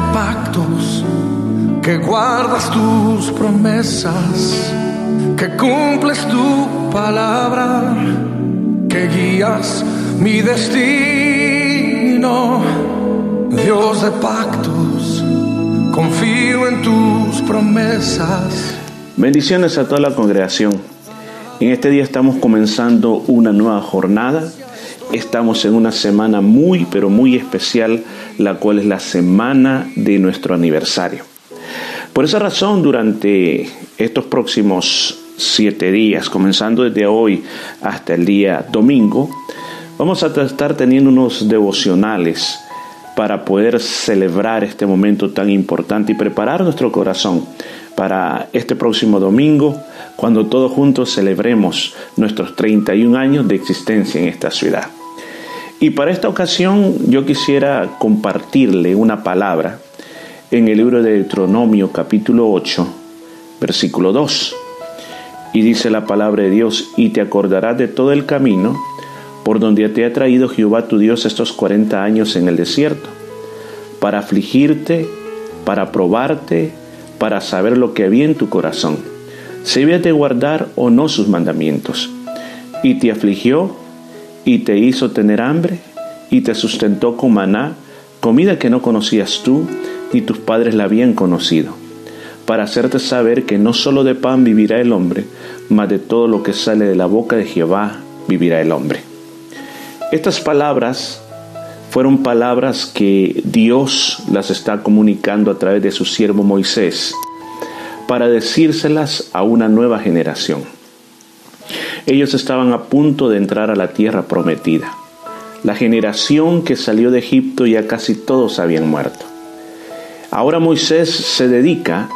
de pactos, que guardas tus promesas, que cumples tu palabra, que guías mi destino. Dios de pactos, confío en tus promesas. Bendiciones a toda la congregación. En este día estamos comenzando una nueva jornada Estamos en una semana muy, pero muy especial, la cual es la semana de nuestro aniversario. Por esa razón, durante estos próximos siete días, comenzando desde hoy hasta el día domingo, vamos a estar teniendo unos devocionales para poder celebrar este momento tan importante y preparar nuestro corazón para este próximo domingo, cuando todos juntos celebremos nuestros 31 años de existencia en esta ciudad. Y para esta ocasión yo quisiera compartirle una palabra en el libro de Deuteronomio capítulo 8, versículo 2. Y dice la palabra de Dios, y te acordarás de todo el camino por donde te ha traído Jehová tu Dios estos 40 años en el desierto, para afligirte, para probarte, para saber lo que había en tu corazón, si había de guardar o no sus mandamientos. Y te afligió y te hizo tener hambre y te sustentó con maná, comida que no conocías tú ni tus padres la habían conocido, para hacerte saber que no solo de pan vivirá el hombre, mas de todo lo que sale de la boca de Jehová vivirá el hombre. Estas palabras fueron palabras que Dios las está comunicando a través de su siervo Moisés para decírselas a una nueva generación. Ellos estaban a punto de entrar a la tierra prometida. La generación que salió de Egipto ya casi todos habían muerto. Ahora Moisés se dedica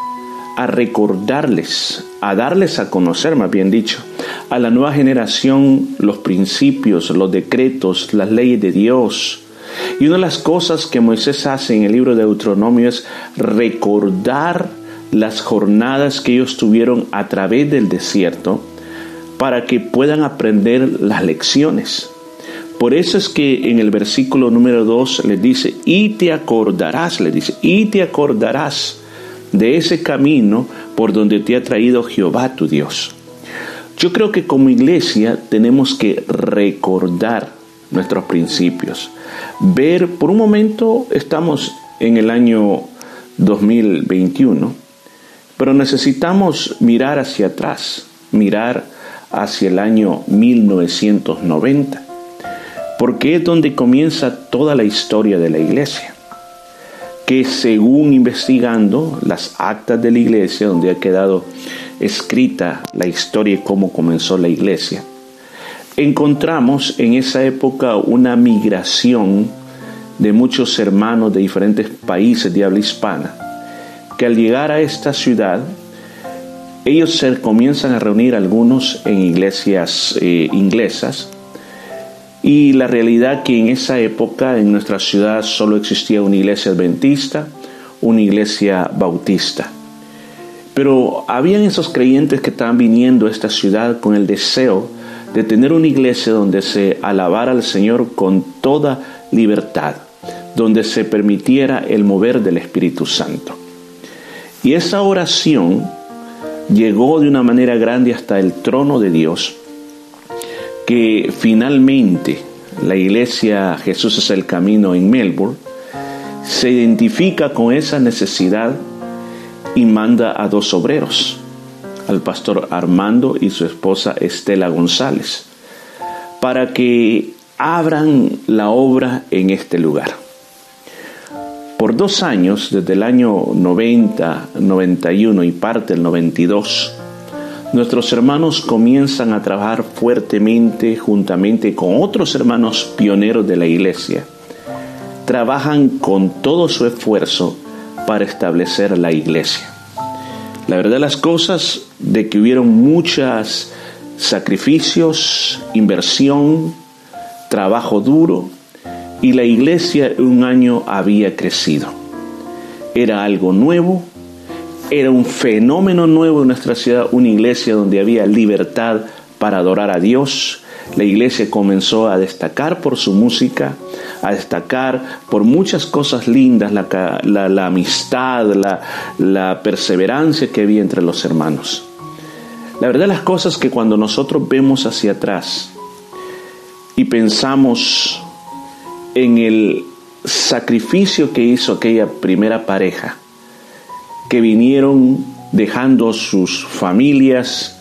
a recordarles, a darles a conocer, más bien dicho, a la nueva generación los principios, los decretos, las leyes de Dios. Y una de las cosas que Moisés hace en el libro de Deuteronomio es recordar las jornadas que ellos tuvieron a través del desierto para que puedan aprender las lecciones. Por eso es que en el versículo número 2 le dice, y te acordarás, le dice, y te acordarás de ese camino por donde te ha traído Jehová tu Dios. Yo creo que como iglesia tenemos que recordar nuestros principios. Ver, por un momento estamos en el año 2021, pero necesitamos mirar hacia atrás, mirar hacia el año 1990, porque es donde comienza toda la historia de la iglesia, que según investigando las actas de la iglesia, donde ha quedado escrita la historia de cómo comenzó la iglesia, encontramos en esa época una migración de muchos hermanos de diferentes países de habla hispana, que al llegar a esta ciudad ellos se comienzan a reunir algunos en iglesias eh, inglesas y la realidad que en esa época en nuestra ciudad solo existía una iglesia adventista, una iglesia bautista. Pero habían esos creyentes que estaban viniendo a esta ciudad con el deseo de tener una iglesia donde se alabara al Señor con toda libertad, donde se permitiera el mover del Espíritu Santo. Y esa oración llegó de una manera grande hasta el trono de Dios, que finalmente la iglesia Jesús es el camino en Melbourne se identifica con esa necesidad y manda a dos obreros, al pastor Armando y su esposa Estela González, para que abran la obra en este lugar. Por dos años, desde el año 90, 91 y parte del 92, nuestros hermanos comienzan a trabajar fuertemente juntamente con otros hermanos pioneros de la iglesia. Trabajan con todo su esfuerzo para establecer la iglesia. La verdad las cosas de que hubieron muchos sacrificios, inversión, trabajo duro, y la iglesia un año había crecido. Era algo nuevo, era un fenómeno nuevo en nuestra ciudad, una iglesia donde había libertad para adorar a Dios. La iglesia comenzó a destacar por su música, a destacar por muchas cosas lindas, la, amistad, la, la perseverancia que había entre los hermanos. La verdad las cosas que cuando nosotros vemos hacia atrás y pensamos en el sacrificio que hizo aquella primera pareja, que vinieron dejando sus familias,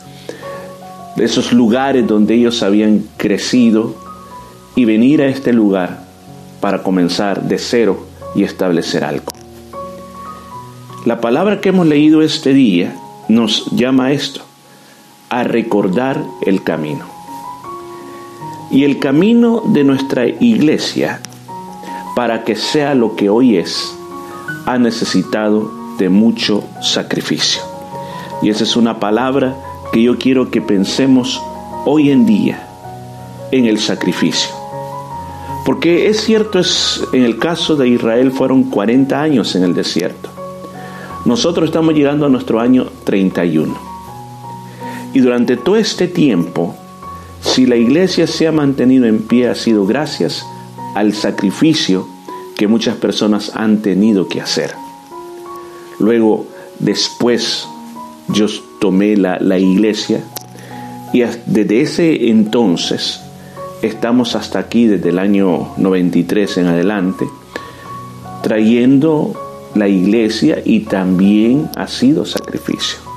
esos lugares donde ellos habían crecido, y venir a este lugar para comenzar de cero y establecer algo. La palabra que hemos leído este día nos llama a esto, a recordar el camino. Y el camino de nuestra iglesia, para que sea lo que hoy es, ha necesitado de mucho sacrificio. Y esa es una palabra que yo quiero que pensemos hoy en día en el sacrificio. Porque es cierto, es, en el caso de Israel fueron 40 años en el desierto. Nosotros estamos llegando a nuestro año 31. Y durante todo este tiempo, si la iglesia se ha mantenido en pie, ha sido gracias al sacrificio que muchas personas han tenido que hacer. Luego, después, yo tomé la, la iglesia y desde ese entonces estamos hasta aquí desde el año 93 en adelante, trayendo la iglesia y también ha sido sacrificio.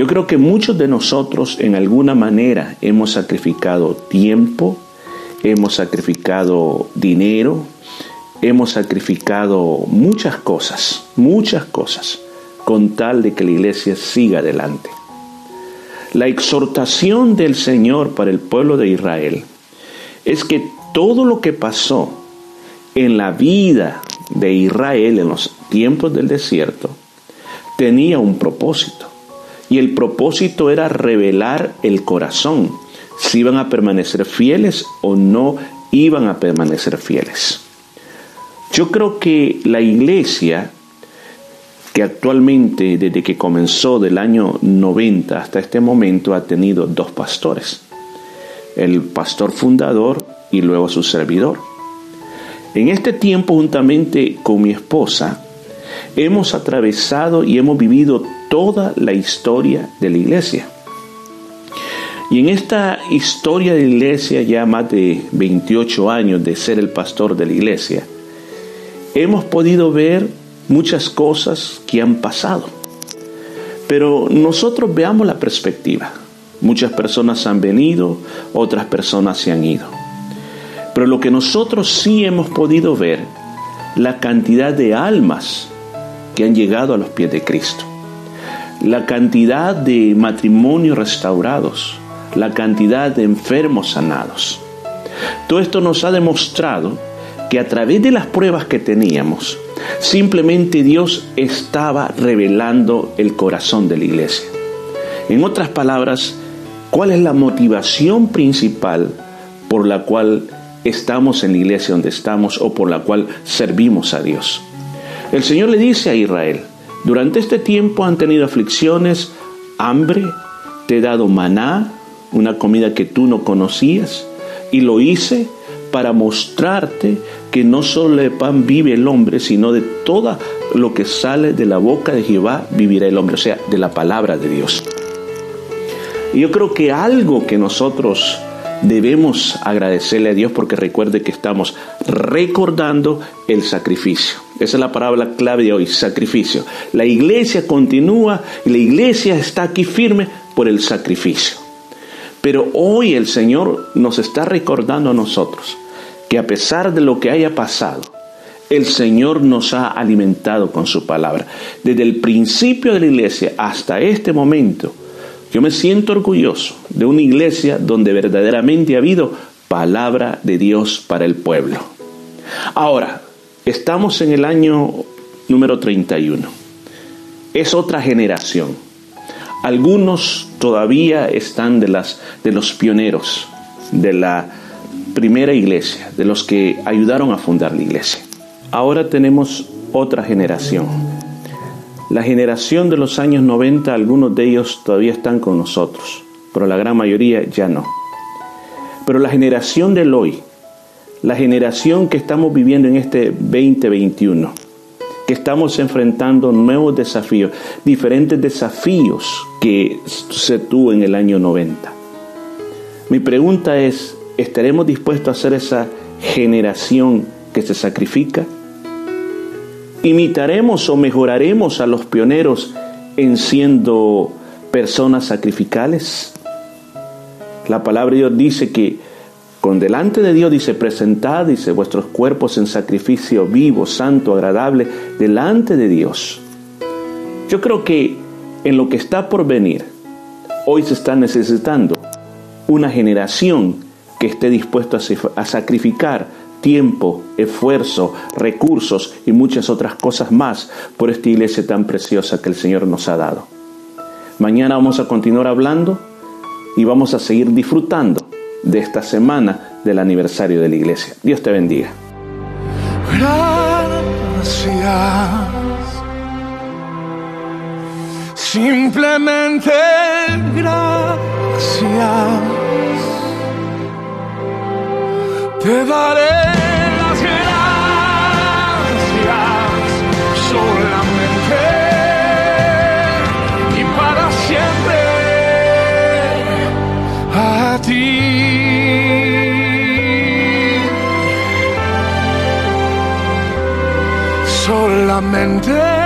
Yo creo que muchos de nosotros en alguna manera hemos sacrificado tiempo, hemos sacrificado dinero, hemos sacrificado muchas cosas, muchas cosas, con tal de que la iglesia siga adelante. La exhortación del Señor para el pueblo de Israel es que todo lo que pasó en la vida de Israel en los tiempos del desierto tenía un propósito. Y el propósito era revelar el corazón, si iban a permanecer fieles o no iban a permanecer fieles. Yo creo que la iglesia que actualmente desde que comenzó del año 90 hasta este momento ha tenido dos pastores, el pastor fundador y luego su servidor. En este tiempo juntamente con mi esposa hemos atravesado y hemos vivido toda la historia de la iglesia. Y en esta historia de la iglesia, ya más de 28 años de ser el pastor de la iglesia, hemos podido ver muchas cosas que han pasado. Pero nosotros veamos la perspectiva. Muchas personas han venido, otras personas se han ido. Pero lo que nosotros sí hemos podido ver, la cantidad de almas que han llegado a los pies de Cristo, la cantidad de matrimonios restaurados, la cantidad de enfermos sanados. Todo esto nos ha demostrado que a través de las pruebas que teníamos, Simplemente Dios estaba revelando el corazón de la iglesia. En otras palabras, ¿cuál es la motivación principal por la cual estamos en la iglesia donde estamos o por la cual servimos a Dios? El Señor le dice a Israel, durante este tiempo han tenido aflicciones, hambre, te he dado maná, una comida que tú no conocías, y lo hice para mostrarte que no solo de pan vive el hombre, sino de todo lo que sale de la boca de Jehová vivirá el hombre, o sea, de la palabra de Dios. Y yo creo que algo que nosotros debemos agradecerle a Dios porque recuerde que estamos recordando el sacrificio. Esa es la palabra clave de hoy, sacrificio. La iglesia continúa y la iglesia está aquí firme por el sacrificio. Pero hoy el Señor nos está recordando a nosotros que a pesar de lo que haya pasado, el Señor nos ha alimentado con su palabra. Desde el principio de la iglesia hasta este momento, yo me siento orgulloso de una iglesia donde verdaderamente ha habido palabra de Dios para el pueblo. Ahora, estamos en el año número 31. Es otra generación. Algunos todavía están de, las, de los pioneros de la primera iglesia, de los que ayudaron a fundar la iglesia. Ahora tenemos otra generación. La generación de los años 90, algunos de ellos todavía están con nosotros, pero la gran mayoría ya no. Pero la generación del hoy, la generación que estamos viviendo en este 2021, que estamos enfrentando nuevos desafíos, diferentes desafíos que se tuvo en el año 90. Mi pregunta es, ¿estaremos dispuestos a ser esa generación que se sacrifica? ¿Imitaremos o mejoraremos a los pioneros en siendo personas sacrificales? La palabra de Dios dice que con delante de Dios dice, presentad, dice, vuestros cuerpos en sacrificio vivo, santo, agradable, delante de Dios. Yo creo que en lo que está por venir, hoy se está necesitando una generación que esté dispuesta a sacrificar tiempo, esfuerzo, recursos y muchas otras cosas más por esta iglesia tan preciosa que el Señor nos ha dado. Mañana vamos a continuar hablando y vamos a seguir disfrutando de esta semana del aniversario de la iglesia. Dios te bendiga. Gracias. Simplemente gracias. Te daré las gracias solamente y para siempre a ti. solamente